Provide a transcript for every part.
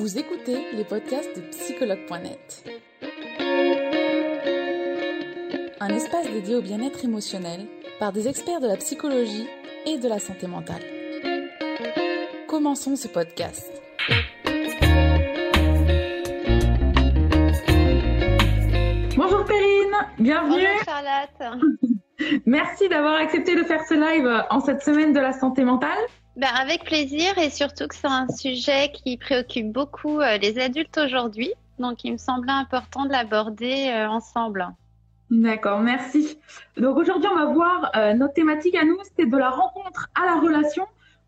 Vous écoutez les podcasts de psychologue.net. Un espace dédié au bien-être émotionnel par des experts de la psychologie et de la santé mentale. Commençons ce podcast. Bonjour Perrine, bienvenue. Bonjour Charlotte. Merci d'avoir accepté de faire ce live en cette semaine de la santé mentale. Ben, avec plaisir et surtout que c'est un sujet qui préoccupe beaucoup euh, les adultes aujourd'hui. Donc il me semblait important de l'aborder euh, ensemble. D'accord, merci. Donc aujourd'hui on va voir euh, notre thématique à nous, c'est de la rencontre à la relation.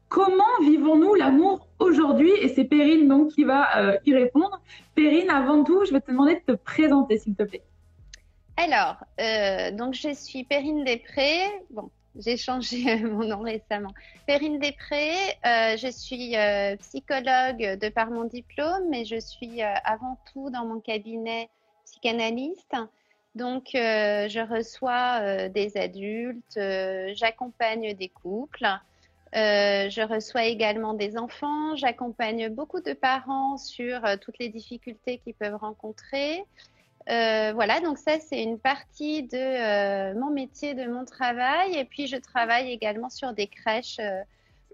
Comment vivons-nous l'amour aujourd'hui? Et c'est Perrine donc qui va y répondre. Perrine, avant tout, je vais te demander de te présenter s'il te plaît. Alors, donc je suis Perrine Després. Bon, j'ai changé mon nom récemment. Perrine Després, euh, je suis euh, psychologue de par mon diplôme, mais je suis euh, avant tout dans mon cabinet psychanalyste. Donc, je reçois des adultes, j'accompagne des couples, je reçois également des enfants, j'accompagne beaucoup de parents sur toutes les difficultés qu'ils peuvent rencontrer. Euh, voilà, donc ça c'est une partie de euh, mon métier, de mon travail. Et puis je travaille également sur des crèches euh,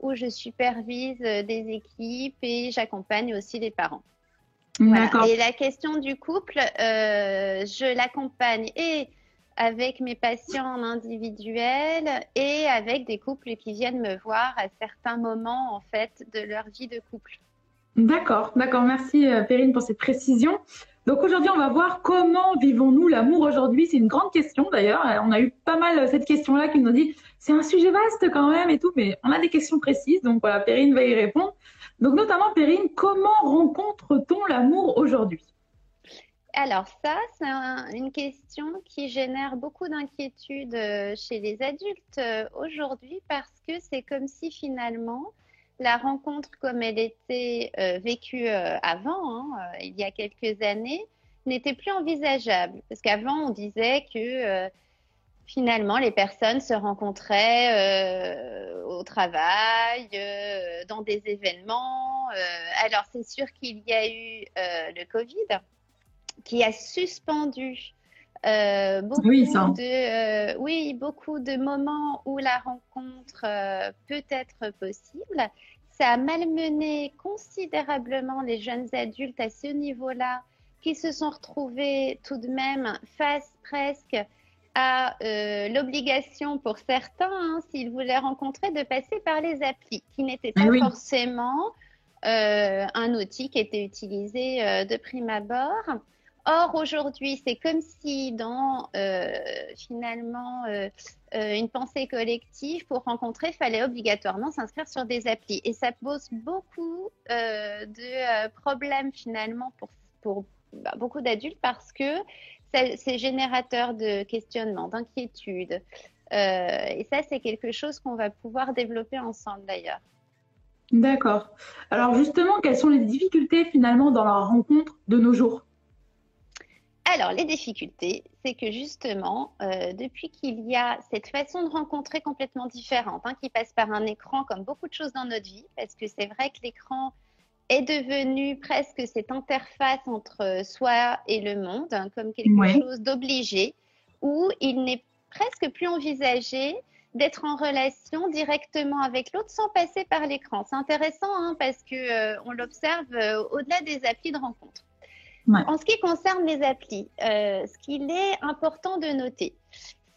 où je supervise des équipes et j'accompagne aussi les parents. Et la question du couple, je l'accompagne et avec mes patients en individuel et avec des couples qui viennent me voir à certains moments en fait de leur vie de couple. D'accord, d'accord. Merci Perrine pour cette précision. Donc aujourd'hui, on va voir comment vivons-nous l'amour aujourd'hui. C'est une grande question d'ailleurs. On a eu pas mal cette question-là qui nous dit c'est un sujet vaste quand même et tout, mais on a des questions précises. Donc voilà, Perrine va y répondre. Donc notamment, Perrine, comment rencontre-t-on l'amour aujourd'hui? Alors ça, c'est une question qui génère beaucoup d'inquiétude euh, chez les adultes euh, aujourd'hui parce que c'est comme si finalement la rencontre comme elle était euh, vécue euh, avant, hein, euh, il y a quelques années, n'était plus envisageable. Parce qu'avant, on disait que finalement, les personnes se rencontraient au travail, dans des événements. alors, c'est sûr qu'il y a eu le Covid qui a suspendu beaucoup de, oui, beaucoup de moments où la rencontre peut être possible. Ça a malmené considérablement les jeunes adultes à ce niveau-là, qui se sont retrouvés tout de même face presque à euh, l'obligation pour certains, hein, s'ils voulaient rencontrer, de passer par les applis, qui n'étaient pas eh forcément euh, un outil qui était utilisé euh, de prime abord. Or, aujourd'hui, c'est comme si dans finalement euh, une pensée collective, pour rencontrer, fallait obligatoirement s'inscrire sur des applis. Et ça pose beaucoup euh, de euh, problèmes finalement pour, bah, beaucoup d'adultes parce que c'est générateur de questionnement, d'inquiétude. et ça, c'est quelque chose qu'on va pouvoir développer ensemble d'ailleurs. D'accord. Alors justement, quelles sont les difficultés finalement dans la rencontre de nos jours? Alors, les difficultés, c'est que justement, euh, depuis qu'il y a cette façon de rencontrer complètement différente, hein, qui passe par un écran comme beaucoup de choses dans notre vie, parce que c'est vrai que l'écran est devenu presque cette interface entre soi et le monde, hein, comme quelque chose d'obligé, où il n'est presque plus envisagé d'être en relation directement avec l'autre sans passer par l'écran. C'est intéressant hein, parce que euh, on l'observe euh, au-delà des applis de rencontre. En ce qui concerne les applis, euh, ce qu'il est important de noter,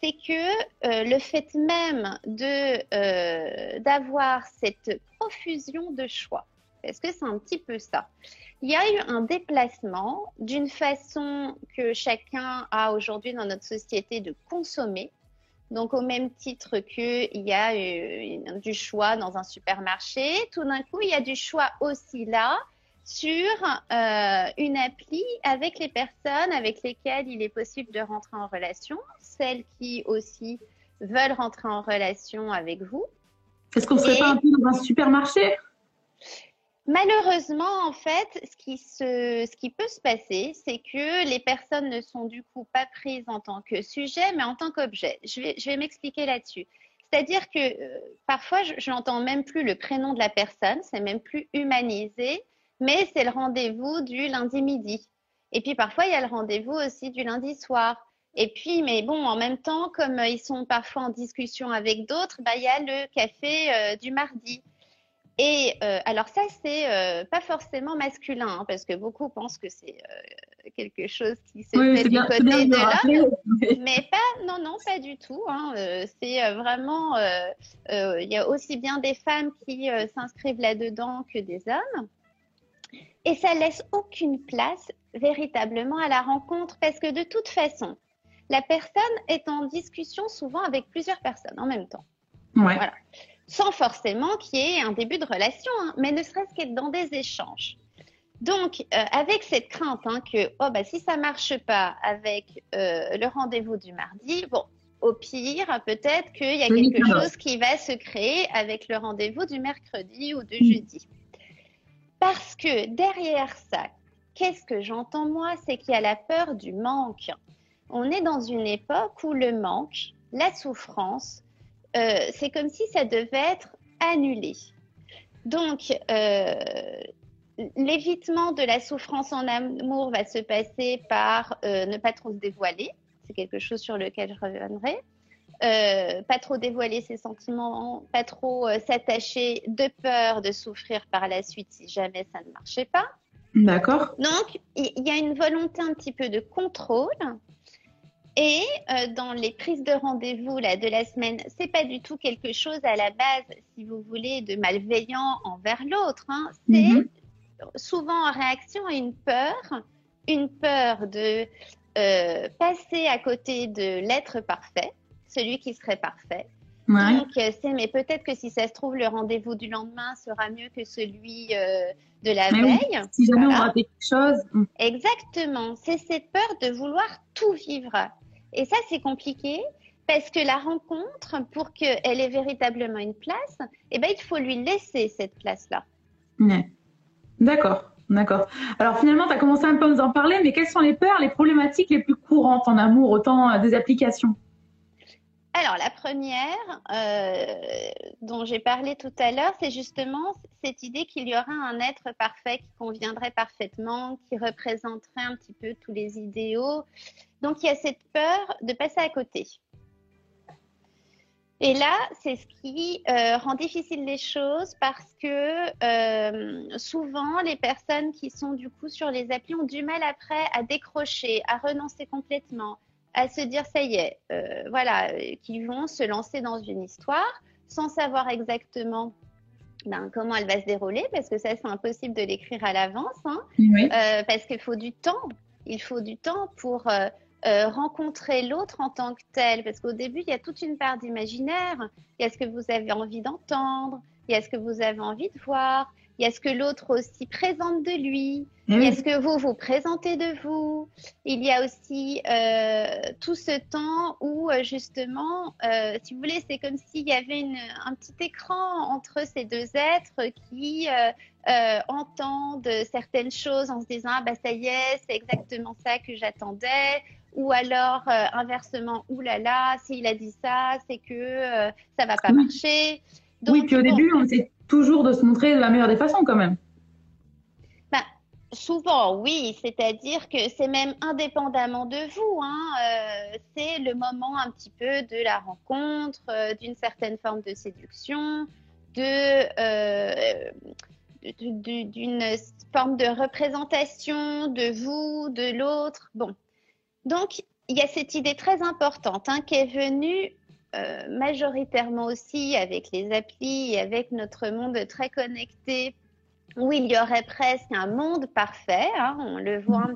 c'est que euh, le fait même de euh, d'avoir cette profusion de choix, est-ce que c'est un petit peu ça? Il y a eu un déplacement d'une façon que chacun a aujourd'hui dans notre société de consommer. Donc au même titre qu'il y a du choix dans un supermarché, tout d'un coup il y a du choix aussi là sur euh, une appli avec les personnes avec lesquelles il est possible de rentrer en relation, celles qui aussi veulent rentrer en relation avec vous. Est-ce qu'on ne serait pas un peu dans un supermarché? Malheureusement, en fait, ce qui, se, ce qui peut se passer, c'est que les personnes ne sont du coup pas prises en tant que sujet, mais en tant qu'objet. Je vais, je vais m'expliquer là-dessus. C'est-à-dire que euh, parfois, je n'entends même plus le prénom de la personne, c'est même plus humanisé mais c'est le rendez-vous du lundi midi. Et puis parfois, il y a le rendez-vous aussi du lundi soir. Et puis, mais bon, en même temps, comme ils sont parfois en discussion avec d'autres, bah, il y a le café euh, du mardi. Et euh, alors ça, c'est euh, pas forcément masculin, hein, parce que beaucoup pensent que c'est quelque chose qui se fait du côté de l'homme, mais pas, non, non, pas du tout. Hein, c'est vraiment, il y a aussi bien des femmes qui s'inscrivent là-dedans que des hommes. Et ça laisse aucune place véritablement à la rencontre, parce que de toute façon, la personne est en discussion souvent avec plusieurs personnes en même temps. Voilà. Sans forcément qu'il y ait un début de relation, hein, mais ne serait-ce qu'être dans des échanges. Donc, euh, avec cette crainte hein, que oh, bah, si ça marche pas avec euh, le rendez-vous du mardi, bon, au pire, peut-être qu'il y a quelque chose qui va se créer avec le rendez-vous du mercredi ou du jeudi. Parce que derrière ça, qu'est-ce que j'entends moi? C'est qu'il y a la peur du manque on est dans une époque où le manque, la souffrance, euh, c'est comme si ça devait être annulé. Donc, euh, l'évitement de la souffrance en amour va se passer par euh, ne pas trop se dévoiler. C'est quelque chose sur lequel je reviendrai. Pas trop dévoiler ses sentiments, pas trop s'attacher de peur de souffrir par la suite si jamais ça ne marchait pas. D'accord. Donc, il y a une volonté un petit peu de contrôle et euh, dans les prises de rendez-vous là de la semaine, c'est pas du tout quelque chose à la base, si vous voulez, de malveillant envers l'autre. Hein. C'est mhm. souvent en réaction à une peur, une peur de euh, passer à côté de l'être parfait, celui qui serait parfait. Donc euh, c'est mais peut-être que si ça se trouve le rendez-vous du lendemain sera mieux que celui de la veille. si jamais on rate quelque chose. Exactement. C'est cette peur de vouloir tout vivre et ça, c'est compliqué parce que la rencontre, pour qu'elle ait véritablement une place, eh ben, il faut lui laisser cette place-là. D'accord, d'accord. Alors finalement, tu as commencé un peu à nous en parler, mais quelles sont les peurs, les problématiques les plus courantes en amour, autant des applications? Alors, la première euh, dont j'ai parlé tout à l'heure, c'est justement cette idée qu'il y aurait un être parfait qui conviendrait parfaitement, qui représenterait un petit peu tous les idéaux. Donc, il y a cette peur de passer à côté. Et là, c'est ce qui euh, rend difficile les choses parce que euh, souvent, les personnes qui sont du coup sur les applis ont du mal après à décrocher, à renoncer complètement à se dire ça y est, euh, voilà, euh, qu'ils vont se lancer dans une histoire sans savoir exactement ben, comment elle va se dérouler, parce que ça c'est impossible de l'écrire à l'avance, hein, euh, parce qu'il faut du temps. Il faut du temps pour rencontrer l'autre en tant que tel, parce qu'au début il y a toute une part d'imaginaire. Il y a ce que vous avez envie d'entendre, il y a ce que vous avez envie de voir, il y a ce que l'autre aussi présente de lui, il y a ce que vous vous présentez de vous, il y a aussi euh, tout ce temps où euh, justement, euh, si vous voulez, c'est comme s'il y avait un petit écran entre ces deux êtres qui entendent certaines choses en se disant ah bah ça y est, c'est exactement ça que j'attendais. Ou alors inversement, oulala, là là, s'il a dit ça, c'est que ça va pas marcher. Oui, puis au début, on sait toujours de se montrer de la meilleure des façons quand même. Bah, souvent, oui. C'est-à-dire que c'est même indépendamment de vous. Hein, euh, c'est le moment un petit peu de la rencontre, euh, d'une certaine forme de séduction, de, euh, d'une forme de représentation de vous, de l'autre. Bon. Donc, il y a cette idée très importante hein, qui est venue euh, majoritairement aussi avec les applis et avec notre monde très connecté, où il y aurait presque un monde parfait. Hein, on le voit,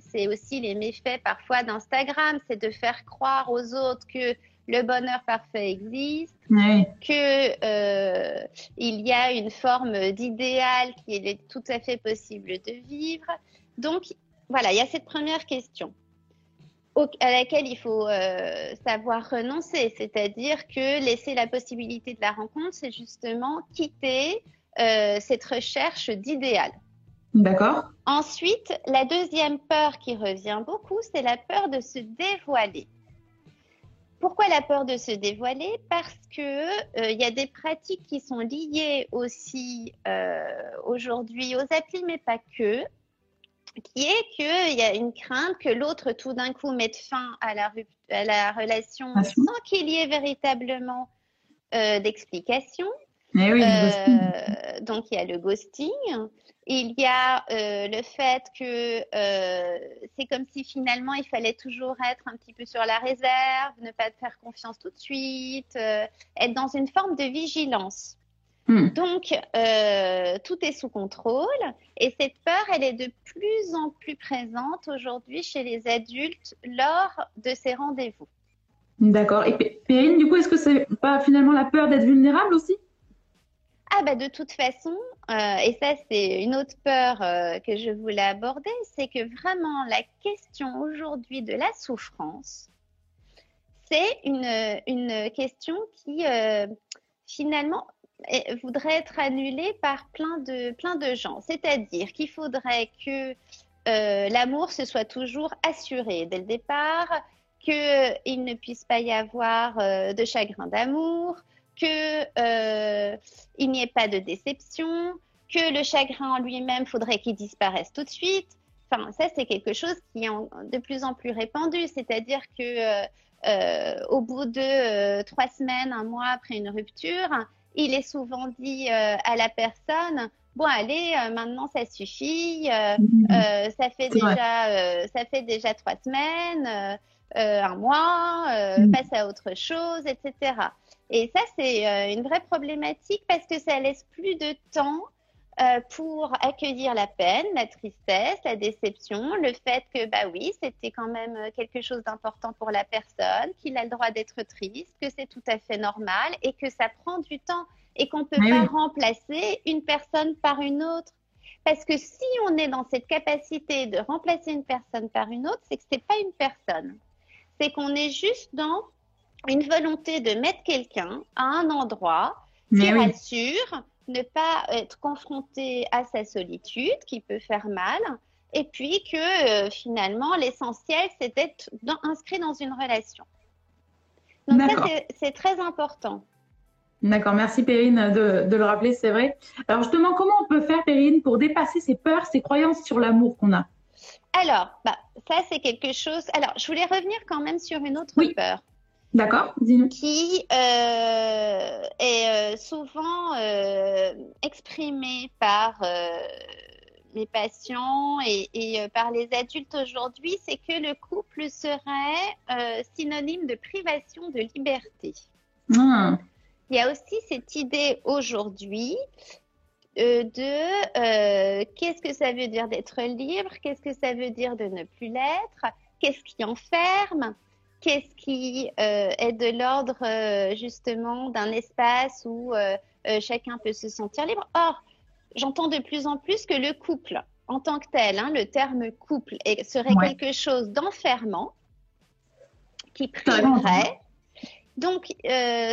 c'est aussi les méfaits parfois d'Instagram, c'est de faire croire aux autres que le bonheur parfait existe, que euh, il y a une forme d'idéal qui est tout à fait possible de vivre. Donc voilà, il y a cette première question à laquelle il faut euh, savoir renoncer. C'est-à-dire que laisser la possibilité de la rencontre, c'est justement quitter euh, cette recherche d'idéal. D'accord. Ensuite, la deuxième peur qui revient beaucoup, c'est la peur de se dévoiler. pourquoi la peur de se dévoiler? Parce que euh, il y a des pratiques qui sont liées aussi euh, aujourd'hui aux applis, mais pas que, qui est qu'il y a une crainte que l'autre tout d'un coup mette fin à la, à la relation sans qu'il y ait véritablement euh, d'explication. Eh oui, donc il y a le ghosting. Il y a euh, le fait que euh, c'est comme si finalement il fallait toujours être un petit peu sur la réserve, ne pas faire confiance tout de suite, euh, être dans une forme de vigilance. Hmm. Donc, tout est sous contrôle et cette peur, elle est de plus en plus présente aujourd'hui chez les adultes lors de ces rendez-vous. D'accord. Et Périne, du coup, est-ce que c'est pas finalement la peur d'être vulnérable aussi? Ah bah de toute façon, euh, et ça c'est une autre peur euh, que je voulais aborder, c'est que vraiment la question aujourd'hui de la souffrance, c'est une, une question qui euh, finalement voudrait être annulée par plein de, plein de gens. C'est-à-dire qu'il faudrait que l'amour se soit toujours assuré dès le départ, qu'il ne puisse pas y avoir de chagrin d'amour, qu'il euh, n'y ait pas de déception, que le chagrin en lui-même faudrait qu'il disparaisse tout de suite. Enfin, ça, c'est quelque chose qui est de plus en plus répandu. C'est-à-dire que euh, euh, au bout de trois semaines, un mois après une rupture, il est souvent dit à la personne bon allez maintenant ça suffit mm-hmm. ça fait déjà ça fait déjà trois semaines un mois mm. passe à autre chose etc et ça, c'est euh, une vraie problématique parce que ça laisse plus de temps euh, pour accueillir la peine, la tristesse, la déception, le fait que, bah oui, c'était quand même euh, quelque chose d'important pour la personne, qu'il a le droit d'être triste, que c'est tout à fait normal et que ça prend du temps et qu'on ne peut pas remplacer une personne par une autre. Parce que si on est dans cette capacité de remplacer une personne par une autre, c'est que ce n'est pas une personne. C'est qu'on est juste dans une volonté de mettre quelqu'un à un endroit qui rassure, ne pas être confronté à sa solitude qui peut faire mal, et puis que euh, finalement l'essentiel c'est d'être inscrit dans une relation. Donc ça c'est très important. D'accord, merci Perrine de, de le rappeler, c'est vrai. Alors justement, comment on peut faire Perrine pour dépasser ces peurs, ces croyances sur l'amour qu'on a? Alors, bah, ça c'est quelque chose. Alors, je voulais revenir quand même sur une autre peur. D'accord, dis-nous. Qui euh, est euh, souvent euh, exprimé par les patients et, par les adultes aujourd'hui, c'est que le couple serait synonyme de privation de liberté. Ah. Il y a aussi cette idée aujourd'hui de qu'est-ce que ça veut dire d'être libre, qu'est-ce que ça veut dire de ne plus l'être, qu'est-ce qui enferme qu'est-ce qui euh, est de l'ordre euh, justement d'un espace où euh, chacun peut se sentir libre. Or, j'entends de plus en plus que le couple, en tant que tel, hein, le terme couple serait quelque chose d'enfermant qui priverait. Donc,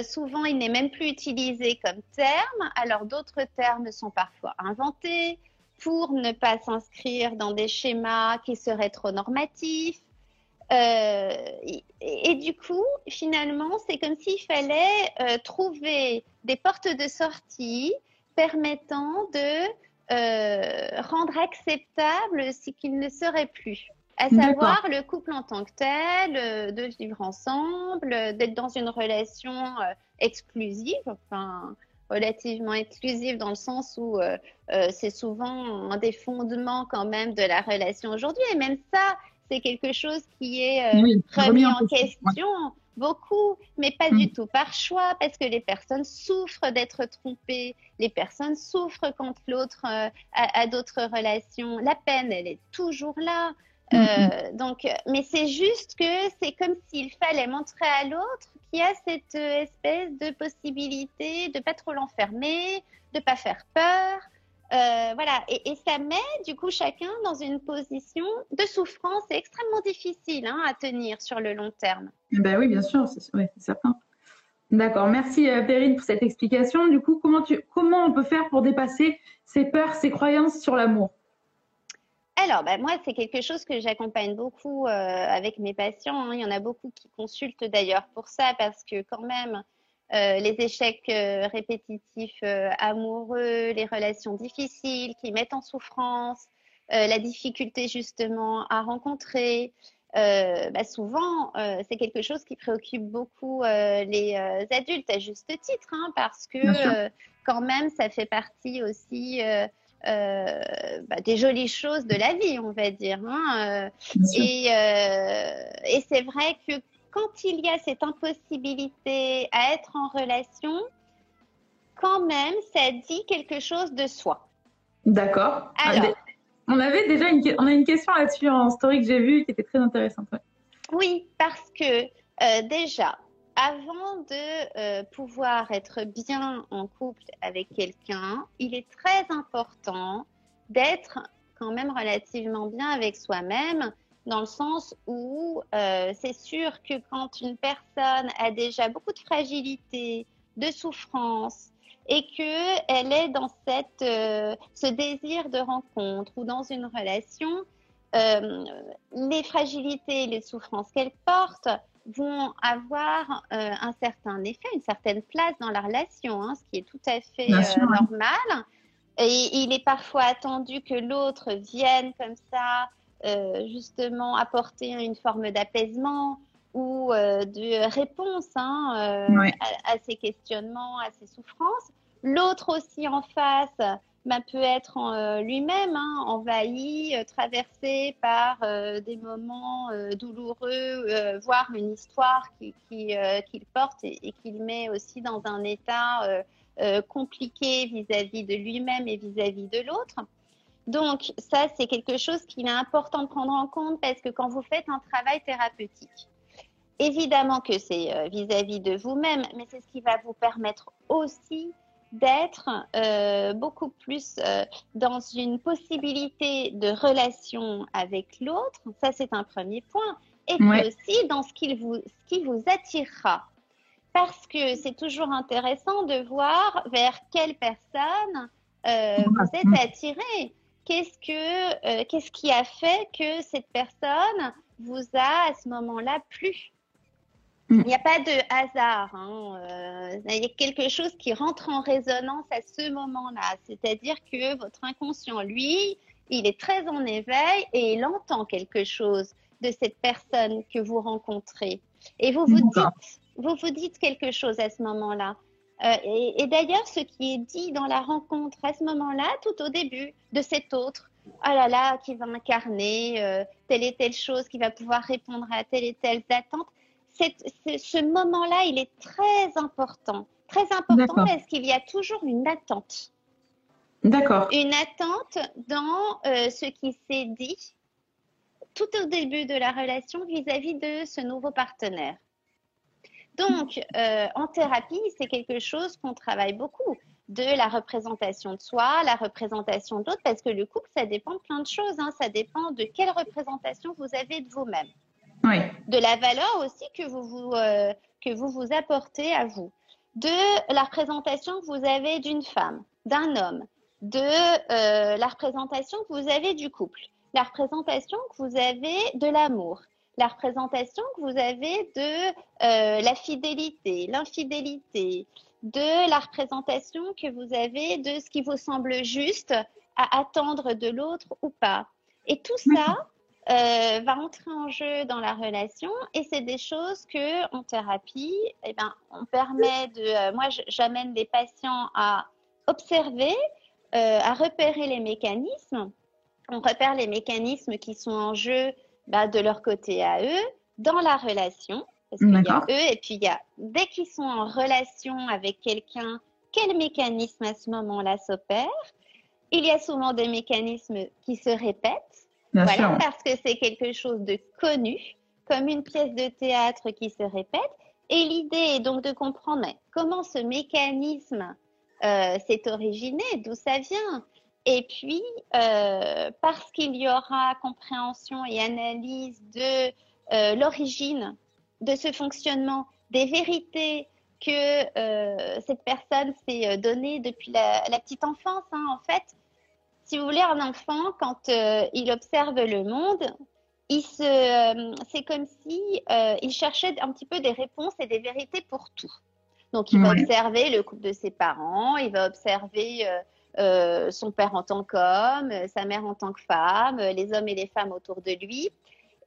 souvent, il n'est même plus utilisé comme terme. Alors, d'autres termes sont parfois inventés pour ne pas s'inscrire dans des schémas qui seraient trop normatifs euh, et, du coup, finalement, c'est comme s'il fallait euh, trouver des portes de sortie permettant de euh, rendre acceptable ce qu'il ne serait plus. À savoir le couple en tant que tel, de vivre ensemble, d'être dans une relation exclusive, enfin relativement exclusive dans le sens où c'est souvent un des fondements quand même de la relation aujourd'hui. Et même ça, c'est quelque chose qui est euh, remis en question beaucoup, mais pas du mm. tout par choix, parce que les personnes souffrent d'être trompées, les personnes souffrent quand l'autre euh, a, d'autres relations. La peine, elle est toujours là. Mm, euh, mm. donc, mais c'est juste que c'est comme s'il fallait montrer à l'autre qu'il y a cette espèce de possibilité de pas trop l'enfermer, de pas faire peur, euh, voilà, et, ça met du coup chacun dans une position de souffrance extrêmement difficile hein, à tenir sur le long terme. Ben oui, bien sûr, c'est certain. D'accord, merci euh, Perrine pour cette explication. Du coup, comment, tu, comment on peut faire pour dépasser ces peurs, ces croyances sur l'amour? Alors, bah, moi, c'est quelque chose que j'accompagne beaucoup euh, avec mes patients. Hein. Il y en a beaucoup qui consultent d'ailleurs pour ça parce que quand même, euh, les échecs euh, répétitifs amoureux, les relations difficiles qui mettent en souffrance, la difficulté justement à rencontrer, bah, souvent, c'est quelque chose qui préoccupe beaucoup les adultes à juste titre, hein, parce que quand même, ça fait partie aussi euh, bah, des jolies choses de la vie, on va dire. Hein, euh, et, euh, et c'est vrai que quand il y a cette impossibilité à être en relation, quand même, ça dit quelque chose de soi. D'accord. on avait déjà une, on a une question là-dessus en story que j'ai vue qui était très intéressante. Oui, parce que déjà, avant de euh, pouvoir être bien en couple avec quelqu'un, il est très important d'être quand même relativement bien avec soi-même, dans le sens où euh, c'est sûr que quand une personne a déjà beaucoup de fragilité, de souffrance, et qu'elle est dans cette, euh, ce désir de rencontre ou dans une relation, les fragilités, les souffrances qu'elle porte vont avoir euh, un certain effet, une certaine place dans la relation, hein, ce qui est tout à fait euh, normal. Et il est parfois attendu que l'autre vienne comme ça, euh, justement, apporter une forme d'apaisement ou de réponse hein, à, à, ces questionnements, à ces souffrances. L'autre aussi en face bah, peut être euh, lui-même hein, envahi, euh, traversé par euh, des moments douloureux, voire une histoire qu'il qui, porte et, et qu'il met aussi dans un état compliqué vis-à-vis de lui-même et vis-à-vis de l'autre. Donc ça, c'est quelque chose qu'il est important de prendre en compte parce que quand vous faites un travail thérapeutique, évidemment que c'est vis-à-vis de vous-même, mais c'est ce qui va vous permettre aussi d'être euh, beaucoup plus euh, dans une possibilité de relation avec l'autre. Ça, c'est un premier point. Et puis aussi dans ce, qui vous, ce qui vous attirera. Parce que c'est toujours intéressant de voir vers quelle personne euh, vous êtes attiré. Qu'est-ce, que, qu'est-ce qui a fait que cette personne vous a à ce moment-là plu? Mm. Il n'y a pas de hasard. Hein. Euh, il y a quelque chose qui rentre en résonance à ce moment-là. C'est-à-dire que votre inconscient, lui, il est très en éveil et il entend quelque chose de cette personne que vous rencontrez. Et vous vous dites, vous vous dites quelque chose à ce moment-là. Euh, et, d'ailleurs, ce qui est dit dans la rencontre à ce moment-là, tout au début de cet autre, oh là là, qui va incarner euh, telle et telle chose, qui va pouvoir répondre à telle et telle attente, ce moment-là, il est très important. Très important parce qu'il y a toujours une attente. D'accord. Une attente dans euh, ce qui s'est dit tout au début de la relation vis-à-vis de ce nouveau partenaire. Donc, euh, en thérapie, c'est quelque chose qu'on travaille beaucoup de la représentation de soi, la représentation d'autres, parce que le couple, ça dépend de plein de choses. Hein. Ça dépend de quelle représentation vous avez de vous-même. De la valeur aussi que vous vous, euh, que vous vous apportez à vous, de la représentation que vous avez d'une femme, d'un homme, de euh, la représentation que vous avez du couple, la représentation que vous avez de l'amour, la représentation que vous avez de euh, la fidélité, l'infidélité, de la représentation que vous avez de ce qui vous semble juste à attendre de l'autre ou pas. Et tout ça, euh, va entrer en jeu dans la relation et c'est des choses que en thérapie, eh ben, on permet de. Euh, moi, j'amène des patients à observer, à repérer les mécanismes. On repère les mécanismes qui sont en jeu bah, de leur côté à eux dans la relation. Parce qu'il y a eux et puis il y a dès qu'ils sont en relation avec quelqu'un, quel mécanisme à ce moment-là s'opère? Il y a souvent des mécanismes qui se répètent voilà, parce que c'est quelque chose de connu, comme une pièce de théâtre qui se répète. Et l'idée est donc de comprendre comment ce mécanisme euh, s'est originé, d'où ça vient? Et puis, euh, parce qu'il y aura compréhension et analyse de euh, l'origine de ce fonctionnement, des vérités que cette personne s'est donnée depuis la, petite enfance, hein, en fait, si vous voulez, un enfant, quand il observe le monde, il se, c'est comme si il cherchait un petit peu des réponses et des vérités pour tout. Donc, il va observer le couple de ses parents, il va observer son père en tant qu'homme, sa mère en tant que femme, les hommes et les femmes autour de lui.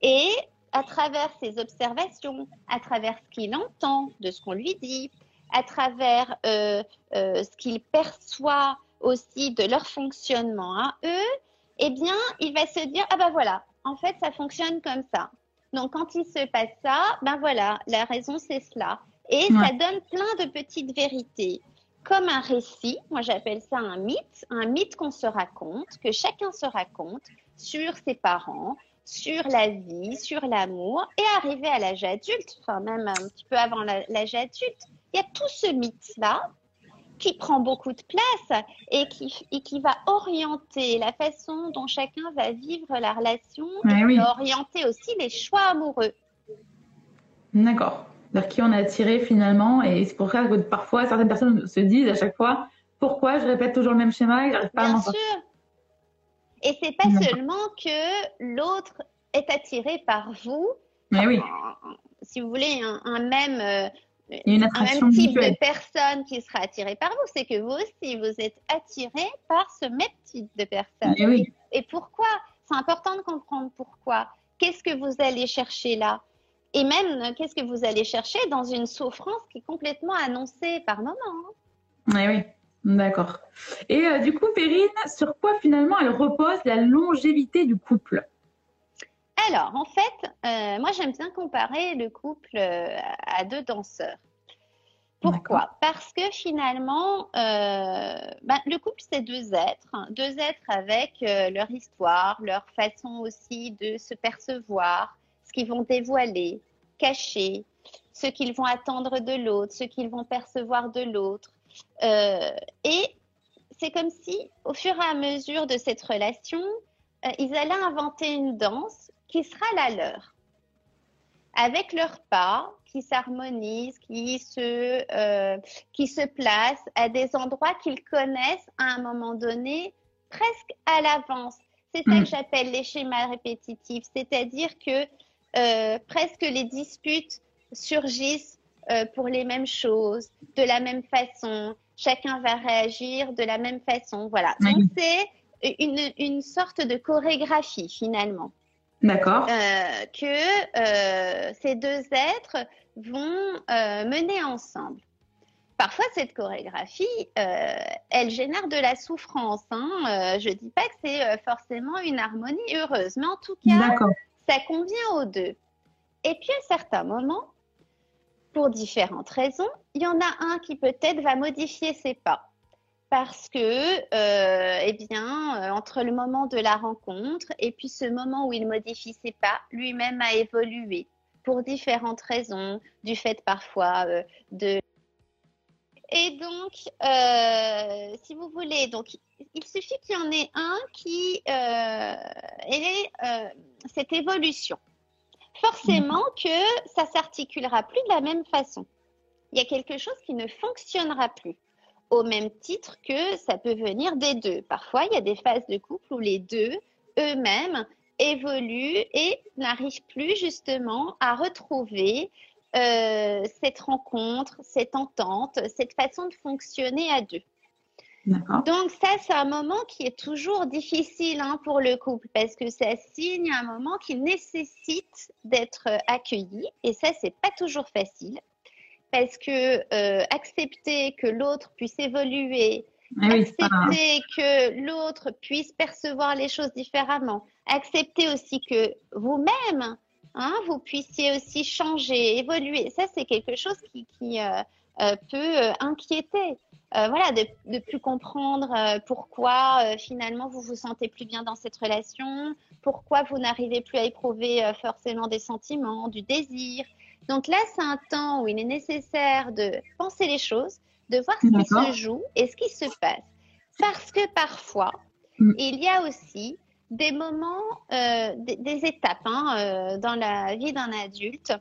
Et à travers ses observations, à travers ce qu'il entend de ce qu'on lui dit, à travers euh, euh, ce qu'il perçoit aussi de leur fonctionnement à eux, eh bien, il va se dire, ah ben voilà, en fait, ça fonctionne comme ça. Donc, quand il se passe ça, ben voilà, la raison, c'est cela. Et ça donne plein de petites vérités, comme un récit, moi j'appelle ça un mythe, un mythe qu'on se raconte, que chacun se raconte sur ses parents, sur la vie, sur l'amour, et arrivé à l'âge adulte, enfin même un petit peu avant l'âge adulte, il y a tout ce mythe-là qui prend beaucoup de place et qui, et qui va orienter la façon dont chacun va vivre la relation et orienter aussi les choix amoureux. D'accord. Vers qui on a attiré finalement, et c'est pour ça que parfois certaines personnes se disent à chaque fois pourquoi je répète toujours le même schéma et j'arrive pas Bien à m'en. Et c'est pas seulement que l'autre est attiré par vous. Mais oui. si vous voulez, un, même, euh, un type de personne qui sera attiré par vous, c'est que vous aussi, vous êtes attiré par ce même type de personne. Mais oui. Et pourquoi? C'est important de comprendre pourquoi. Qu'est-ce que vous allez chercher là? Et même, qu'est-ce que vous allez chercher dans une souffrance qui est complètement annoncée par moment hein? Oui, oui. D'accord. Et euh, du coup, Perrine, sur quoi finalement elle repose la longévité du couple? Alors, en fait, euh, moi j'aime bien comparer le couple euh, à deux danseurs. Pourquoi? Parce que finalement, ben, le couple, c'est deux êtres, hein. deux êtres avec leur histoire, leur façon aussi de se percevoir, ce qu'ils vont dévoiler, cacher, ce qu'ils vont attendre de l'autre, ce qu'ils vont percevoir de l'autre. Euh, et c'est comme si, au fur et à mesure de cette relation, euh, ils allaient inventer une danse qui sera la leur, avec leurs pas qui s'harmonisent, qui se, euh, qui se placent à des endroits qu'ils connaissent à un moment donné presque à l'avance. C'est ça que mm. j'appelle les schémas répétitifs, c'est-à-dire que presque les disputes surgissent euh, pour les mêmes choses, de la même façon. Chacun va réagir de la même façon. Voilà. Donc, c'est une, une, sorte de chorégraphie finalement. D'accord. Euh, que euh, ces deux êtres vont mener ensemble. Parfois, cette chorégraphie, elle génère de la souffrance. Hein. je ne dis pas que c'est forcément une harmonie heureuse, mais en tout cas, ça convient aux deux. Et puis, à certains moments, pour différentes raisons. Il y en a un qui peut-être va modifier ses pas parce que, euh, eh bien, euh, entre le moment de la rencontre et puis ce moment où il modifie ses pas, lui-même a évolué pour différentes raisons, du fait parfois euh, de. Et donc, si vous voulez, donc il suffit qu'il y en ait un qui ait cette évolution forcément que ça s'articulera plus de la même façon. Il y a quelque chose qui ne fonctionnera plus. Au même titre que ça peut venir des deux. Parfois, il y a des phases de couple où les deux eux-mêmes évoluent et n'arrivent plus justement à retrouver euh, cette rencontre, cette entente, cette façon de fonctionner à deux. Donc ça, c'est un moment qui est toujours difficile hein, pour le couple parce que ça signe un moment qui nécessite d'être euh, accueilli et ça, c'est pas toujours facile parce que euh, accepter que l'autre puisse évoluer, ah accepter que l'autre puisse percevoir les choses différemment, accepter aussi que vous-même, hein, vous puissiez aussi changer, évoluer, ça, c'est quelque chose qui, qui euh, peut inquiéter. Euh, voilà, de, de, plus comprendre euh, pourquoi euh, finalement vous vous sentez plus bien dans cette relation, pourquoi vous n'arrivez plus à éprouver forcément des sentiments, du désir. Donc là, c'est un temps où il est nécessaire de penser les choses, de voir ce qui se joue et ce qui se passe. Parce que parfois, mm. il y a aussi des moments, des, étapes hein, dans la vie d'un adulte.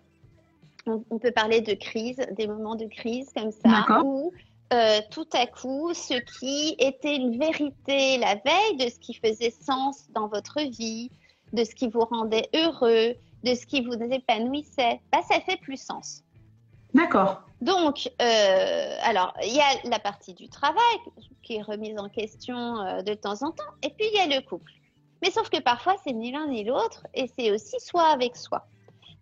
On, on, peut parler de crise, des moments de crise comme ça, où euh, tout à coup ce qui était une vérité la veille, de ce qui faisait sens dans votre vie, de ce qui vous rendait heureux, de ce qui vous épanouissait, bah, ça fait plus sens. D'accord. Donc, euh, alors, il y a la partie du travail qui est remise en question euh, de temps en temps, et puis il y a le couple. Mais sauf que parfois, c'est ni l'un ni l'autre, et c'est aussi soi avec soi.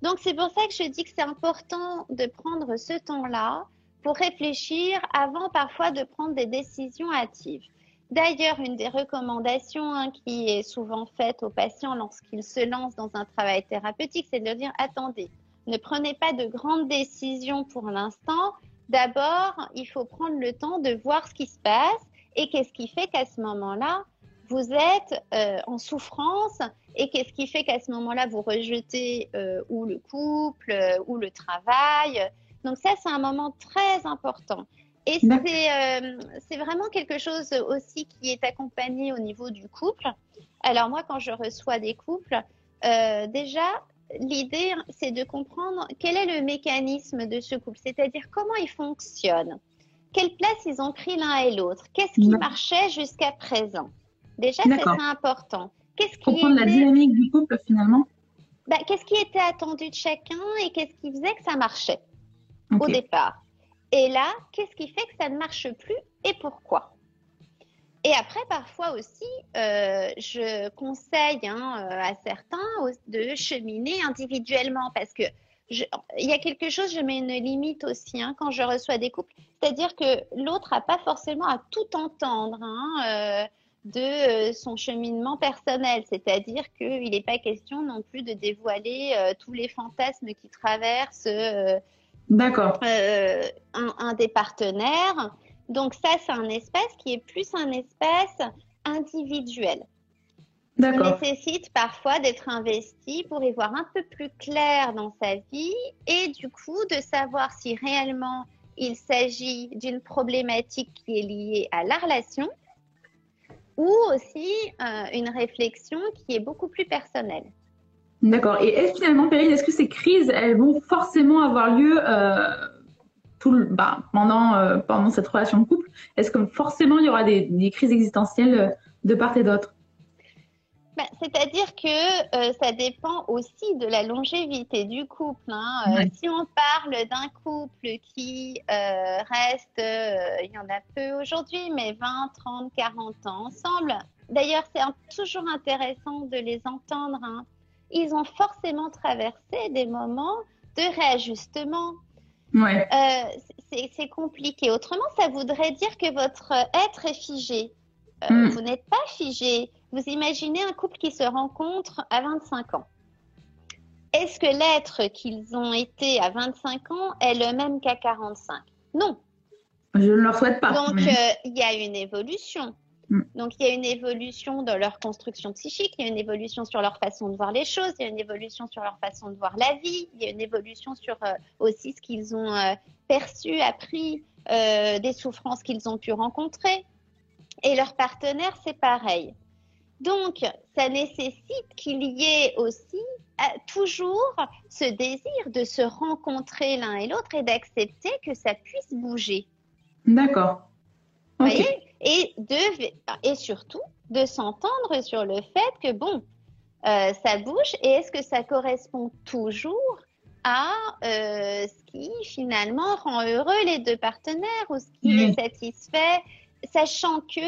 Donc, c'est pour ça que je dis que c'est important de prendre ce temps-là pour réfléchir avant parfois de prendre des décisions hâtives. D'ailleurs, une des recommandations hein, qui est souvent faite aux patients lorsqu'ils se lancent dans un travail thérapeutique, c'est de leur dire attendez, ne prenez pas de grandes décisions pour l'instant. D'abord, il faut prendre le temps de voir ce qui se passe et qu'est-ce qui fait qu'à ce moment-là, vous êtes euh, en souffrance et qu'est-ce qui fait qu'à ce moment-là, vous rejetez euh, ou le couple euh, ou le travail? Donc ça, c'est un moment très important. Et c'est vraiment quelque chose aussi qui est accompagné au niveau du couple. Alors moi, quand je reçois des couples, déjà, l'idée, c'est de comprendre quel est le mécanisme de ce couple, c'est-à-dire comment il fonctionne, quelle place ils ont pris l'un et l'autre, qu'est-ce qui marchait jusqu'à présent? Déjà, c'est important. Qu'est-ce qui comprendre la dynamique du couple finalement. Bah, Qu'est-ce qui était attendu de chacun et qu'est-ce qui faisait que ça marchait au départ? Et là, qu'est-ce qui fait que ça ne marche plus et pourquoi? Et après, parfois aussi, euh, je conseille hein, euh, à certains de cheminer individuellement parce que il y a quelque chose, je mets une limite aussi hein, quand je reçois des couples, c'est-à-dire que l'autre n'a pas forcément à tout entendre hein, euh, de son cheminement personnel, c'est-à-dire qu'il n'est pas question non plus de dévoiler tous les fantasmes qui traversent D'accord. un, un, des partenaires. Donc ça, c'est un espace qui est plus un espace individuel. Qui nécessite parfois d'être investi pour y voir un peu plus clair dans sa vie et du coup de savoir si réellement il s'agit d'une problématique qui est liée à la relation ou aussi euh, une réflexion qui est beaucoup plus personnelle. D'accord. Et est-ce finalement, Perrine, est-ce que ces crises, elles vont forcément avoir lieu euh, bah, pendant, euh, pendant cette relation de couple? Est-ce que forcément il y aura des, crises existentielles de part et d'autre? Bah, C'est-à-dire que euh, ça dépend aussi de la longévité du couple. Hein. Si on parle d'un couple qui reste, il y en a peu aujourd'hui, mais 20, 30, 40 ans ensemble, d'ailleurs c'est toujours intéressant de les entendre. Hein. Ils ont forcément traversé des moments de réajustement, Ouais. Euh, c'est compliqué. Autrement, ça voudrait dire que votre être est figé. Euh, hmm. Vous n'êtes pas figé. Vous imaginez un couple qui se rencontre à 25 ans. Est-ce que l'être qu'ils ont été à 25 ans est le même qu'à 45 Non. Je ne leur souhaite pas. Donc, euh, il y a une évolution. Mm. Donc, il y a une évolution dans leur construction psychique, il y a une évolution sur leur façon de voir les choses, il y a une évolution sur leur façon de voir la vie, il y a une évolution sur euh, aussi ce qu'ils ont euh, perçu, appris, des souffrances qu'ils ont pu rencontrer. Et leur partenaire, c'est pareil. Donc, ça nécessite qu'il y ait aussi toujours ce désir de se rencontrer l'un et l'autre et d'accepter que ça puisse bouger. D'accord. voyez? Et, de, et surtout de s'entendre sur le fait que, bon, euh, ça bouge et est-ce que ça correspond toujours à euh, ce qui finalement rend heureux les deux partenaires ou ce qui les satisfait, sachant que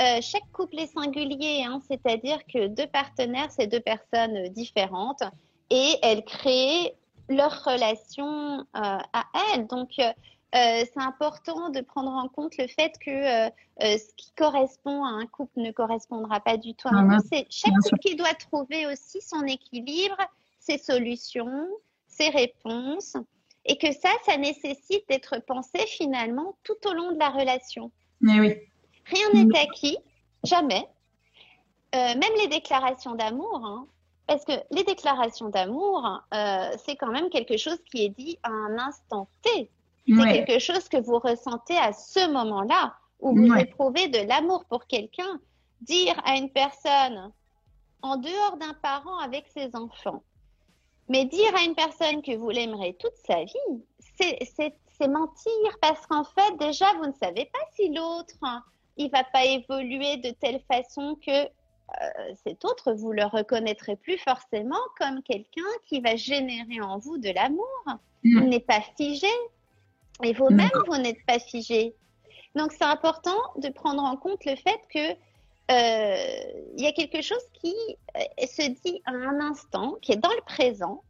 euh, chaque couple est singulier, hein, c'est-à-dire que deux partenaires, c'est deux personnes différentes et elles créent leur relation à elles. Donc, euh, c'est important de prendre en compte le fait que euh, euh, ce qui correspond à un couple ne correspondra pas du tout à un. C'est chaque couple qui doit trouver aussi son équilibre, ses solutions, ses réponses, et que ça, ça nécessite d'être pensé finalement tout au long de la relation. Mais oui. Rien n'est acquis, jamais. même les déclarations d'amour, hein, parce que les déclarations d'amour, c'est quand même quelque chose qui est dit à un instant T. C'est quelque chose que vous ressentez à ce moment-là, où vous éprouvez de l'amour pour quelqu'un. Dire à une personne, en dehors d'un parent avec ses enfants, mais dire à une personne que vous l'aimerez toute sa vie, c'est mentir parce qu'en fait, déjà, vous ne savez pas si l'autre, il va pas évoluer de telle façon que euh, cet autre, vous le reconnaîtrez plus forcément comme quelqu'un qui va générer en vous de l'amour. Mm. Il n'est pas figé. Et vous-même, vous n'êtes pas figé. Donc, c'est important de prendre en compte le fait que euh, il y a quelque chose qui euh, se dit à un instant, qui est dans le présent.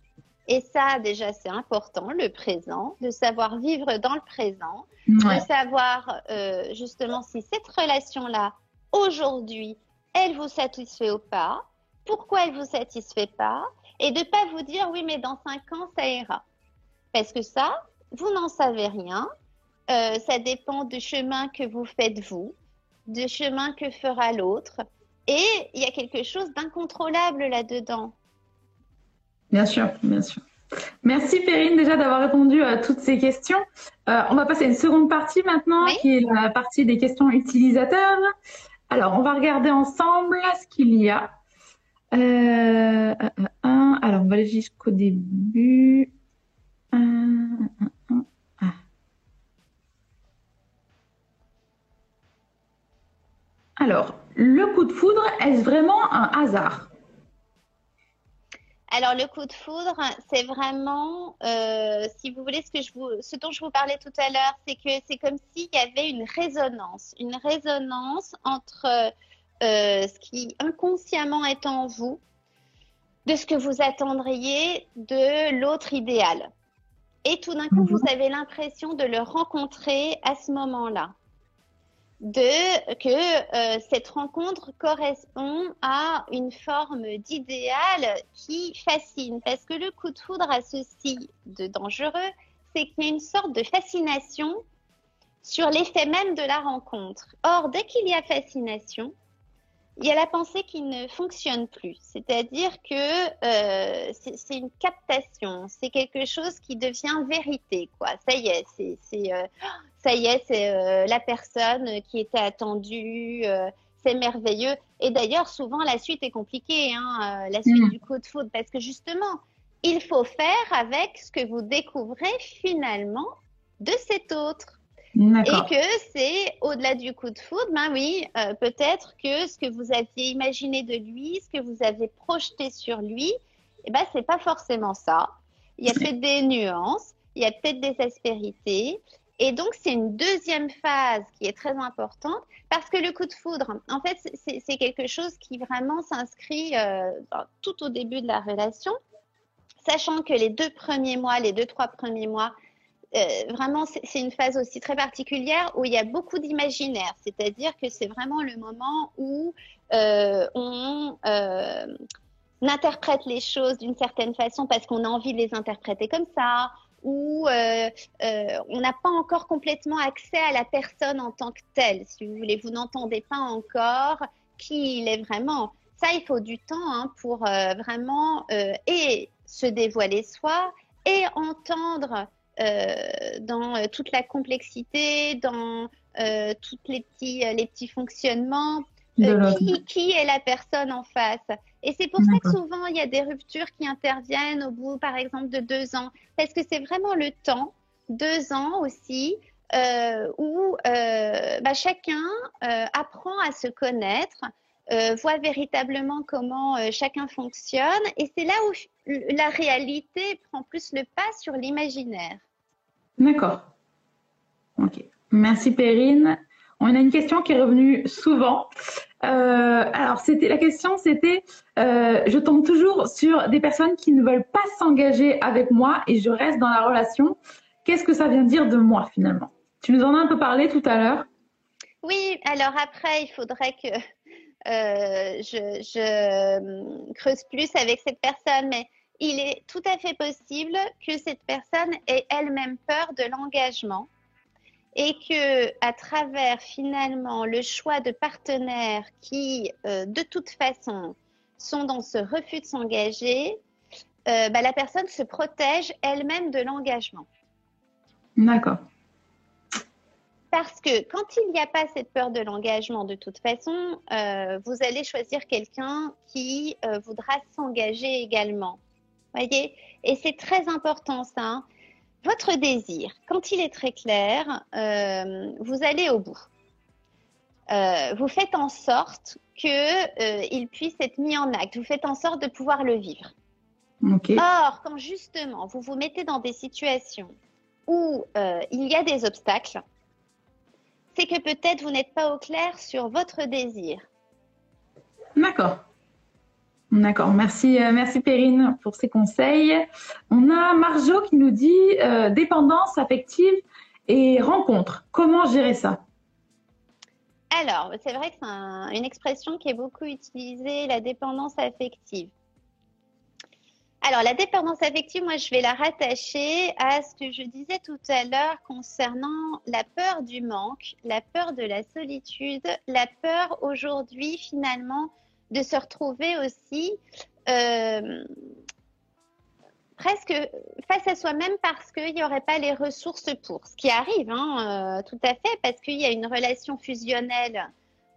Et ça, déjà, c'est important, le présent, de savoir vivre dans le présent, de savoir justement si cette relation-là, aujourd'hui, elle vous satisfait ou pas, pourquoi elle vous satisfait pas, et de pas vous dire oui mais dans cinq ans ça ira, parce que ça vous n'en savez rien, euh, ça dépend du chemin que vous faites vous, du chemin que fera l'autre, et il y a quelque chose d'incontrôlable là-dedans. Bien sûr, bien sûr. Merci Perrine déjà d'avoir répondu à toutes ces questions. Euh, on va passer à une seconde partie maintenant, qui est la partie des questions utilisateurs. Alors, on va regarder ensemble ce qu'il y a. Euh, alors, on va aller jusqu'au début. Alors, le coup de foudre, est-ce vraiment un hasard? Alors le coup de foudre, c'est vraiment, euh, si vous voulez, ce, que je vous, ce dont je vous parlais tout à l'heure, c'est que c'est comme s'il y avait une résonance, une résonance entre euh, ce qui inconsciemment est en vous, de ce que vous attendriez de l'autre idéal. Et tout d'un coup, mhm. vous avez l'impression de le rencontrer à ce moment-là de que euh, cette rencontre correspond à une forme d'idéal qui fascine. Parce que le coup de foudre a ceci de dangereux, c'est qu'il y a une sorte de fascination sur l'effet même de la rencontre. Or, dès qu'il y a fascination, il y a la pensée qui ne fonctionne plus. C'est-à-dire que euh, c'est une captation, c'est quelque chose qui devient vérité. Ça y est, c'est euh, ça y est, c'est euh, la personne qui était attendue. c'est merveilleux. Et d'ailleurs, souvent, la suite est compliquée, hein, la suite mm. du coup de foot, parce que justement, il faut faire avec ce que vous découvrez finalement de cet autre. Et que c'est au-delà du coup de foudre, ben oui, euh, peut-être que ce que vous aviez imaginé de lui, ce que vous avez projeté sur lui, eh ben c'est pas forcément ça. Il y a peut-être des nuances, il y a peut-être des aspérités. Et donc, c'est une deuxième phase qui est très importante parce que le coup de foudre, en fait, c'est quelque chose qui vraiment s'inscrit euh, tout au début de la relation, sachant que les deux premiers mois, les deux, trois premiers mois, euh, vraiment, c'est une phase aussi très particulière où il y a beaucoup d'imaginaire. C'est-à-dire que c'est vraiment le moment où euh, on interprète les choses d'une certaine façon parce qu'on a envie de les interpréter comme ça, où on n'a pas encore complètement accès à la personne en tant que telle. Si vous voulez, vous n'entendez pas encore qui il est vraiment. Ça, il faut du temps hein, pour vraiment et se dévoiler soi et entendre euh, dans euh, toute la complexité, dans euh, tous les petits, les petits fonctionnements. Qui, qui, est la personne en face. Et c'est pour ça que souvent, il y a des ruptures qui interviennent au bout, par exemple, de deux ans. Parce que c'est vraiment le temps, deux ans aussi, euh, où euh, bah, chacun euh, apprend à se connaître, voit véritablement comment chacun fonctionne. Et c'est là où la réalité prend plus le pas sur l'imaginaire. D'accord. Ok. Merci Perrine. On a une question qui est revenue souvent. Euh, alors, c'était la question, c'était, euh, je tombe toujours sur des personnes qui ne veulent pas s'engager avec moi et je reste dans la relation. Qu'est-ce que ça vient dire de moi finalement? Tu nous en as un peu parlé tout à l'heure? Oui. Alors après, il faudrait que euh, je, je, creuse plus avec cette personne, mais il est tout à fait possible que cette personne ait elle-même peur de l'engagement et que à travers finalement le choix de partenaires qui euh, de toute façon sont dans ce refus de s'engager, euh, bah, la personne se protège elle-même de l'engagement. D'accord. Parce que quand il n'y a pas cette peur de l'engagement, de toute façon, euh, vous allez choisir quelqu'un qui voudra s'engager également. Et c'est très important ça. Hein. Votre désir, quand il est très clair, euh, vous allez au bout. Euh, vous faites en sorte qu'il puisse être mis en acte. Vous faites en sorte de pouvoir le vivre. Or, quand justement vous vous mettez dans des situations où il y a des obstacles, c'est que peut-être vous n'êtes pas au clair sur votre désir. D'accord. D'accord, merci, euh, merci Perrine pour ces conseils. On a Marjo qui nous dit euh, dépendance affective et rencontre. Comment gérer ça? Alors, c'est vrai que c'est une expression qui est beaucoup utilisée, la dépendance affective. Alors, la dépendance affective, moi, je vais la rattacher à ce que je disais tout à l'heure concernant la peur du manque, la peur de la solitude, la peur aujourd'hui, finalement, de se retrouver aussi euh, presque face à soi-même parce qu'il n'y aurait pas les ressources pour. Ce qui arrive, hein, euh, tout à fait, parce qu'il y a une relation fusionnelle,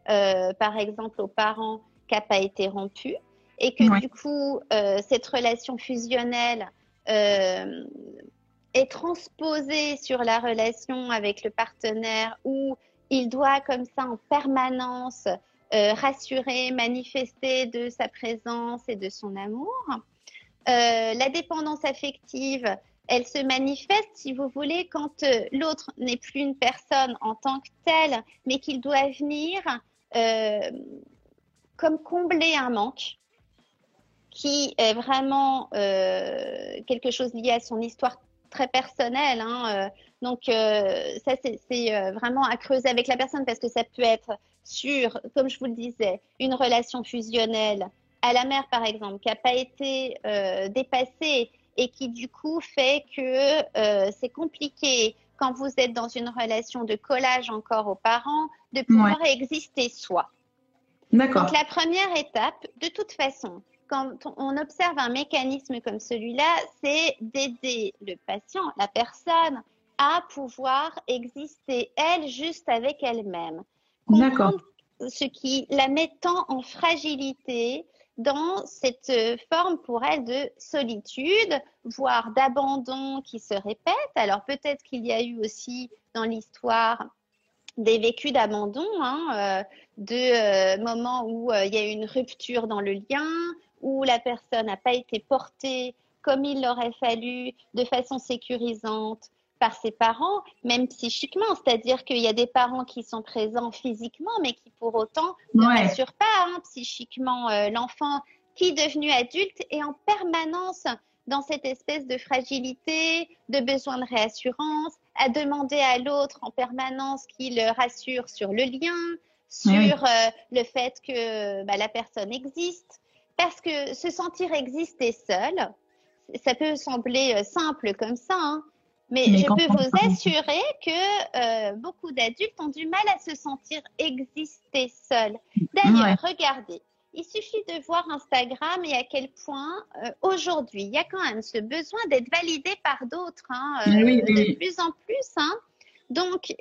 euh, par exemple, aux parents qui n'a pas été rompue, et que du coup, cette relation fusionnelle est transposée sur la relation avec le partenaire où il doit comme ça en permanence euh, rassurer, manifester de sa présence et de son amour. Euh, la dépendance affective, elle se manifeste, si vous voulez, quand euh, l'autre n'est plus une personne en tant que telle, mais qu'il doit venir comme combler un manque qui est vraiment quelque chose lié à son histoire très personnelle. Hein, donc, ça, c'est vraiment à creuser avec la personne parce que ça peut être sur, comme je vous le disais, une relation fusionnelle à la mère, par exemple, qui n'a pas été euh, dépassée et qui, du coup, fait que euh, c'est compliqué quand vous êtes dans une relation de collage encore aux parents, de pouvoir exister soi. D'accord. Donc, la première étape, de toute façon, quand on observe un mécanisme comme celui-là, c'est d'aider le patient, la personne, à pouvoir exister, elle, juste avec elle-même. D'accord. Ce qui la met tant en fragilité dans cette forme pour elle de solitude, voire d'abandon qui se répète. Alors peut-être qu'il y a eu aussi dans l'histoire des vécus d'abandon, hein, euh, de euh, moments où euh, il y a eu une rupture dans le lien, où la personne n'a pas été portée comme il l'aurait fallu, de façon sécurisante, par ses parents, même psychiquement. C'est-à-dire qu'il y a des parents qui sont présents physiquement, mais qui pour autant ne rassurent pas hein, psychiquement euh, l'enfant qui, devenu adulte, est en permanence dans cette espèce de fragilité, de besoin de réassurance, à demander à l'autre en permanence qu'il rassure sur le lien, sur euh, le fait que bah, la personne existe. Parce que se sentir exister seul, ça peut sembler euh, simple comme ça, hein, mais, je peux vous assurer que euh, beaucoup d'adultes ont du mal à se sentir exister seuls. D'ailleurs, regardez, il suffit de voir Instagram et à quel point euh, aujourd'hui, il y a quand même ce besoin d'être validé par d'autres, hein, euh, de plus en plus. Hein. Donc,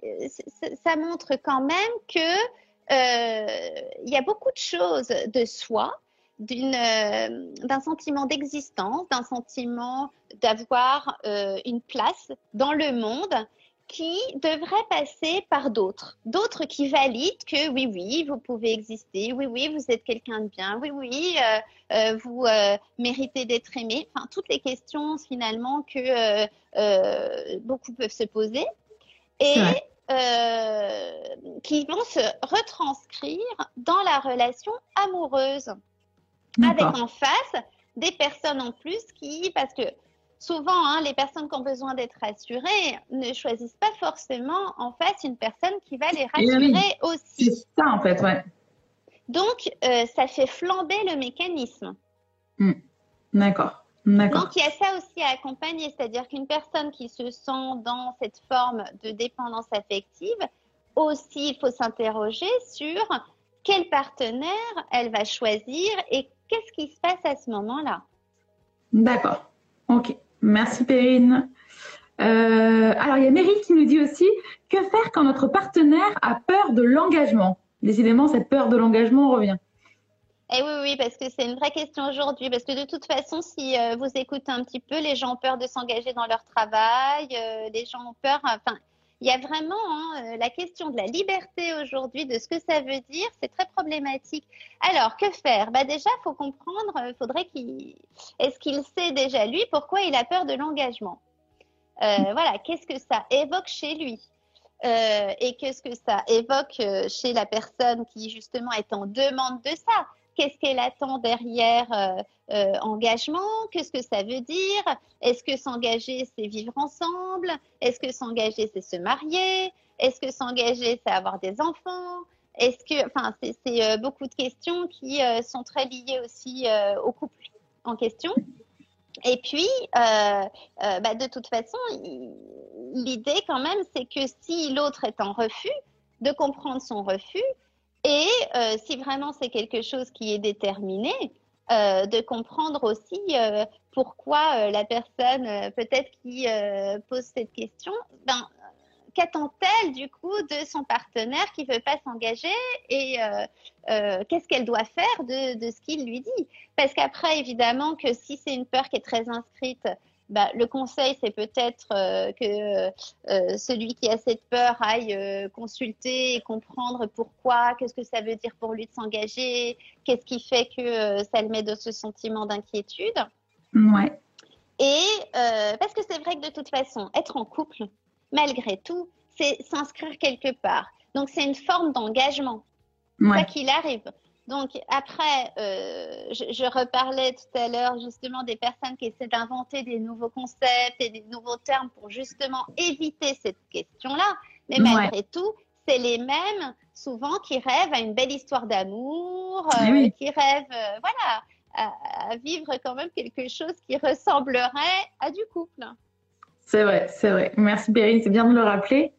ça montre quand même que il y a beaucoup de choses de soi euh, d'un sentiment d'existence, d'un sentiment d'avoir euh, une place dans le monde qui devrait passer par d'autres. D'autres qui valident que oui, oui, vous pouvez exister, oui, oui, vous êtes quelqu'un de bien, oui, oui, euh, vous méritez d'être aimé. Enfin, toutes les questions finalement que beaucoup peuvent se poser et qui vont se retranscrire dans la relation amoureuse avec en face des personnes en plus qui, parce que souvent, hein, les personnes qui ont besoin d'être rassurées ne choisissent pas forcément en face une personne qui va les eh rassurer aussi. C'est ça, en fait, ouais. Donc, euh, ça fait flamber le mécanisme. Hmm. D'accord. Donc, il y a ça aussi à accompagner, c'est-à-dire qu'une personne qui se sent dans cette forme de dépendance affective, aussi, il faut s'interroger sur quel partenaire elle va choisir et qu'est-ce qui se passe à ce moment-là? D'accord. Ok. Merci Perrine. Euh, alors, il y a Mary qui nous dit aussi que faire quand notre partenaire a peur de l'engagement? Décidément, cette peur de l'engagement revient. Eh oui, oui, parce que c'est une vraie question aujourd'hui. Parce que de toute façon, si euh, vous écoutez un petit peu, les gens ont peur de s'engager dans leur travail, euh, les gens ont peur. Enfin, il y a vraiment hein, euh, la question de la liberté aujourd'hui, de ce que ça veut dire, c'est très problématique. Alors, que faire? Bah Déjà, il faut comprendre, il faudrait qu'il. Est-ce qu'il sait déjà, lui, pourquoi il a peur de l'engagement? Voilà, qu'est-ce que ça évoque chez lui? Et qu'est-ce que ça évoque chez la personne qui justement est en demande de ça? Qu'est-ce qu'elle attend derrière euh, euh, engagement? Qu'est-ce que ça veut dire? Est-ce que s'engager, c'est vivre ensemble? Est-ce que s'engager, c'est se marier? Est-ce que s'engager, c'est avoir des enfants? Est-ce que, enfin, c'est euh, beaucoup de questions qui sont très liées aussi au couple en question. Et puis, bah, de toute façon, l'idée quand même, c'est que si l'autre est en refus, de comprendre son refus et euh, si vraiment c'est quelque chose qui est déterminé, euh, de comprendre aussi euh, pourquoi la personne, peut-être qui pose cette question, ben, qu'attend-elle du coup de son partenaire qui ne veut pas s'engager et qu'est-ce qu'elle doit faire de, de ce qu'il lui dit? Parce qu'après, évidemment, que si c'est une peur qui est très inscrite bah, le conseil, c'est peut-être euh, que euh, celui qui a cette peur aille euh, consulter et comprendre pourquoi, qu'est-ce que ça veut dire pour lui de s'engager, qu'est-ce qui fait que ça le met dans ce sentiment d'inquiétude. Ouais. Et parce que c'est vrai que de toute façon, être en couple, malgré tout, c'est s'inscrire quelque part. Donc c'est une forme d'engagement, quoi qu'il arrive. Donc après, euh, je, reparlais tout à l'heure justement des personnes qui essaient d'inventer des nouveaux concepts et des nouveaux termes pour justement éviter cette question-là. Mais malgré tout, c'est les mêmes souvent qui rêvent à une belle histoire d'amour, eh euh, qui rêvent, euh, voilà, à, vivre quand même quelque chose qui ressemblerait à du couple. C'est vrai, c'est vrai. Merci Perrine, c'est bien de le rappeler.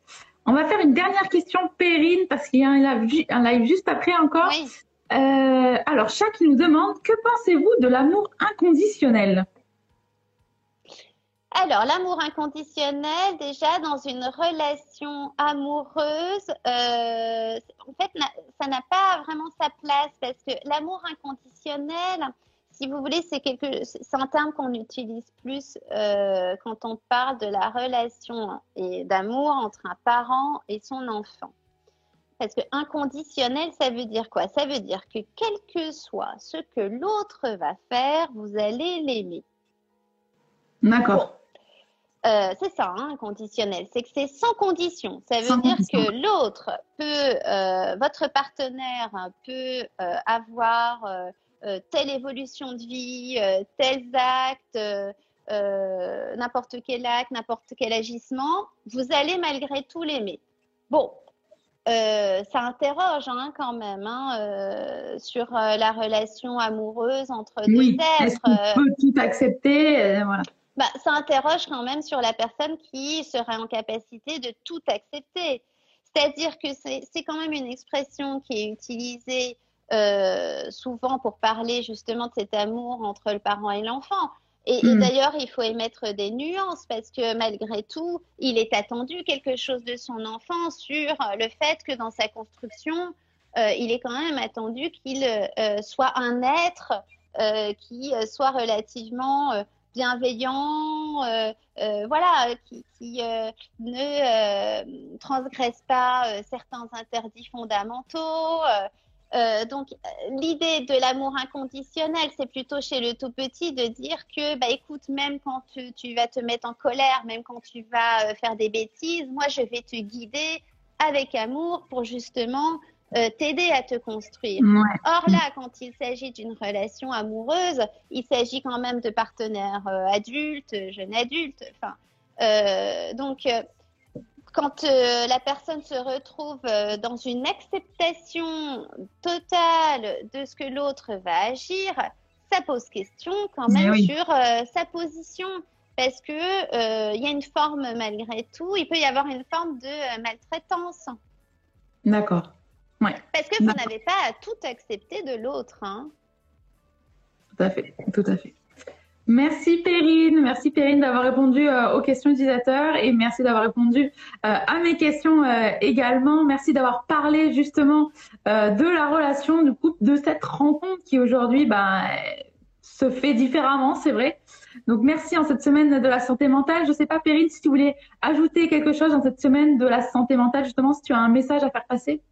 On va faire une dernière question, Perrine, parce qu'il y a un live, juste après encore. Oui. Euh, alors, chaque nous demande que pensez-vous de l'amour inconditionnel? Alors, l'amour inconditionnel, déjà dans une relation amoureuse, euh, en fait, ça n'a pas vraiment sa place parce que l'amour inconditionnel, si vous voulez, c'est quelque, c'est un terme qu'on utilise plus euh, quand on parle de la relation et d'amour entre un parent et son enfant. Parce que inconditionnel, ça veut dire quoi? Ça veut dire que quel que soit ce que l'autre va faire, vous allez l'aimer. D'accord. Euh, c'est ça, hein, inconditionnel. C'est que c'est sans condition. Ça veut dire que l'autre peut, euh, votre partenaire peut euh, avoir telle évolution de vie, tels actes, n'importe quel acte, n'importe quel agissement. Vous allez malgré tout l'aimer. Bon, euh, ça interroge hein, quand même hein, euh, sur euh, la relation amoureuse entre deux êtres. Est-ce qu'on peut tout accepter bah, Ça interroge quand même sur la personne qui serait en capacité de tout accepter. C'est-à-dire que c'est quand même une expression qui est utilisée souvent pour parler justement de cet amour entre le parent et l'enfant. Et, hmm. d'ailleurs, il faut émettre des nuances parce que malgré tout, il est attendu quelque chose de son enfant sur le fait que dans sa construction, euh, il est quand même attendu qu'il euh, soit un être euh, qui soit relativement bienveillant, voilà, qui, qui ne transgresse pas certains interdits fondamentaux. Euh, donc, l'idée de l'amour inconditionnel, c'est plutôt chez le tout petit de dire que, bah, écoute, même quand tu, vas te mettre en colère, même quand tu vas euh, faire des bêtises, moi, je vais te guider avec amour pour justement euh, t'aider à te construire. Or là, quand il s'agit d'une relation amoureuse, il s'agit quand même de partenaires adultes, jeunes adultes. Enfin, donc quand euh, la personne se retrouve euh, dans une acceptation totale de ce que l'autre va agir, ça pose question quand même sur euh, sa position. Parce que il y a une forme malgré tout, il peut y avoir une forme de maltraitance. D'accord. Ouais. Parce que vous n'avez pas à tout accepter de l'autre. Hein. Tout à fait, tout à fait. Merci Perrine, merci Perrine d'avoir répondu euh, aux questions utilisateurs et merci d'avoir répondu euh, à mes questions euh, également. Merci d'avoir parlé justement de la relation du couple, de cette rencontre qui aujourd'hui ben, se fait différemment, c'est vrai. Donc merci en cette semaine de la santé mentale. Je ne sais pas Perrine si tu voulais ajouter quelque chose en cette semaine de la santé mentale, justement si tu as un message à faire passer.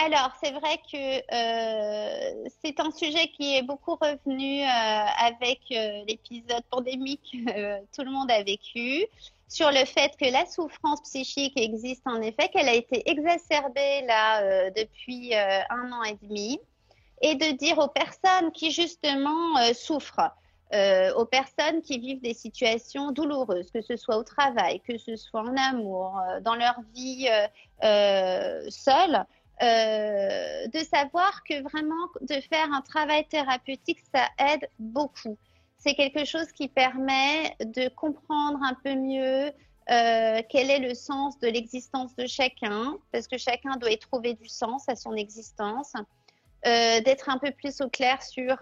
Alors, c'est vrai que euh, c'est un sujet qui est beaucoup revenu euh, avec euh, l'épisode pandémique que tout le monde a vécu, sur le fait que la souffrance psychique existe en effet, qu'elle a été exacerbée là depuis un an et demi, et de dire aux personnes qui justement souffrent, aux personnes qui vivent des situations douloureuses, que ce soit au travail, que ce soit en amour, dans leur vie seule, euh, de savoir que vraiment de faire un travail thérapeutique, ça aide beaucoup. C'est quelque chose qui permet de comprendre un peu mieux euh, quel est le sens de l'existence de chacun, parce que chacun doit y trouver du sens à son existence, euh, d'être un peu plus au clair sur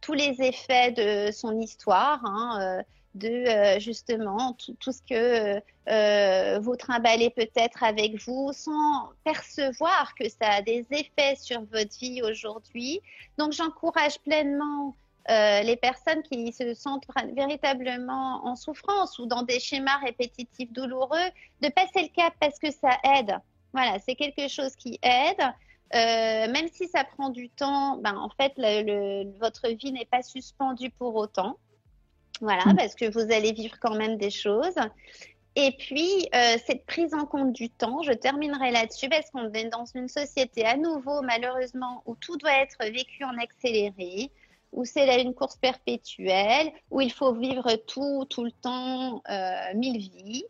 tous les effets de son histoire. Hein, de euh, justement tout, ce que euh, vous trimballez peut-être avec vous sans percevoir que ça a des effets sur votre vie aujourd'hui. Donc j'encourage pleinement euh, les personnes qui se sentent véritablement en souffrance ou dans des schémas répétitifs douloureux de passer le cap parce que ça aide. Voilà, c'est quelque chose qui aide. Même si ça prend du temps, ben, en fait, votre vie n'est pas suspendue pour autant. Voilà, mm. parce que vous allez vivre quand même des choses. Et puis, euh, cette prise en compte du temps, je terminerai là-dessus parce qu'on est dans une société à nouveau, malheureusement, où tout doit être vécu en accéléré, où c'est là une course perpétuelle, où il faut vivre tout, tout le temps, euh, mille vies.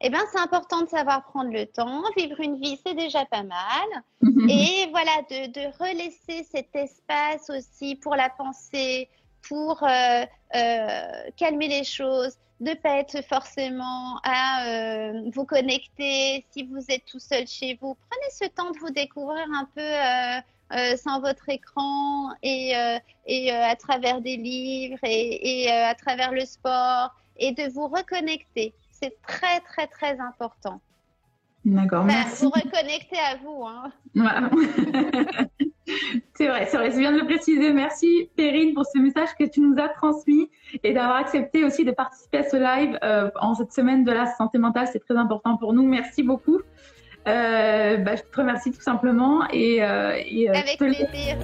Eh bien, c'est important de savoir prendre le temps. Vivre une vie, c'est déjà pas mal. Et voilà, de, de relaisser cet espace aussi pour la pensée, pour euh, euh, calmer les choses, ne pas être forcément à euh, vous connecter si vous êtes tout seul chez vous. Prenez ce temps de vous découvrir un peu sans votre écran et, et à travers des livres et, et à travers le sport et de vous reconnecter. C'est très, très, très important. D'accord, merci. Vous reconnecter à vous. Hein. Voilà. c'est vrai, c'est vrai, c'est bien de le préciser. Merci Perrine pour ce message que tu nous as transmis et d'avoir accepté aussi de participer à ce live euh, en cette semaine de la santé mentale. C'est très important pour nous. Merci beaucoup. Euh, bah, je te remercie tout simplement. Et, euh, et euh, Avec plaisir.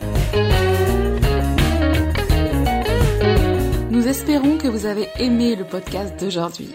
Nous espérons que vous avez aimé le podcast d'aujourd'hui.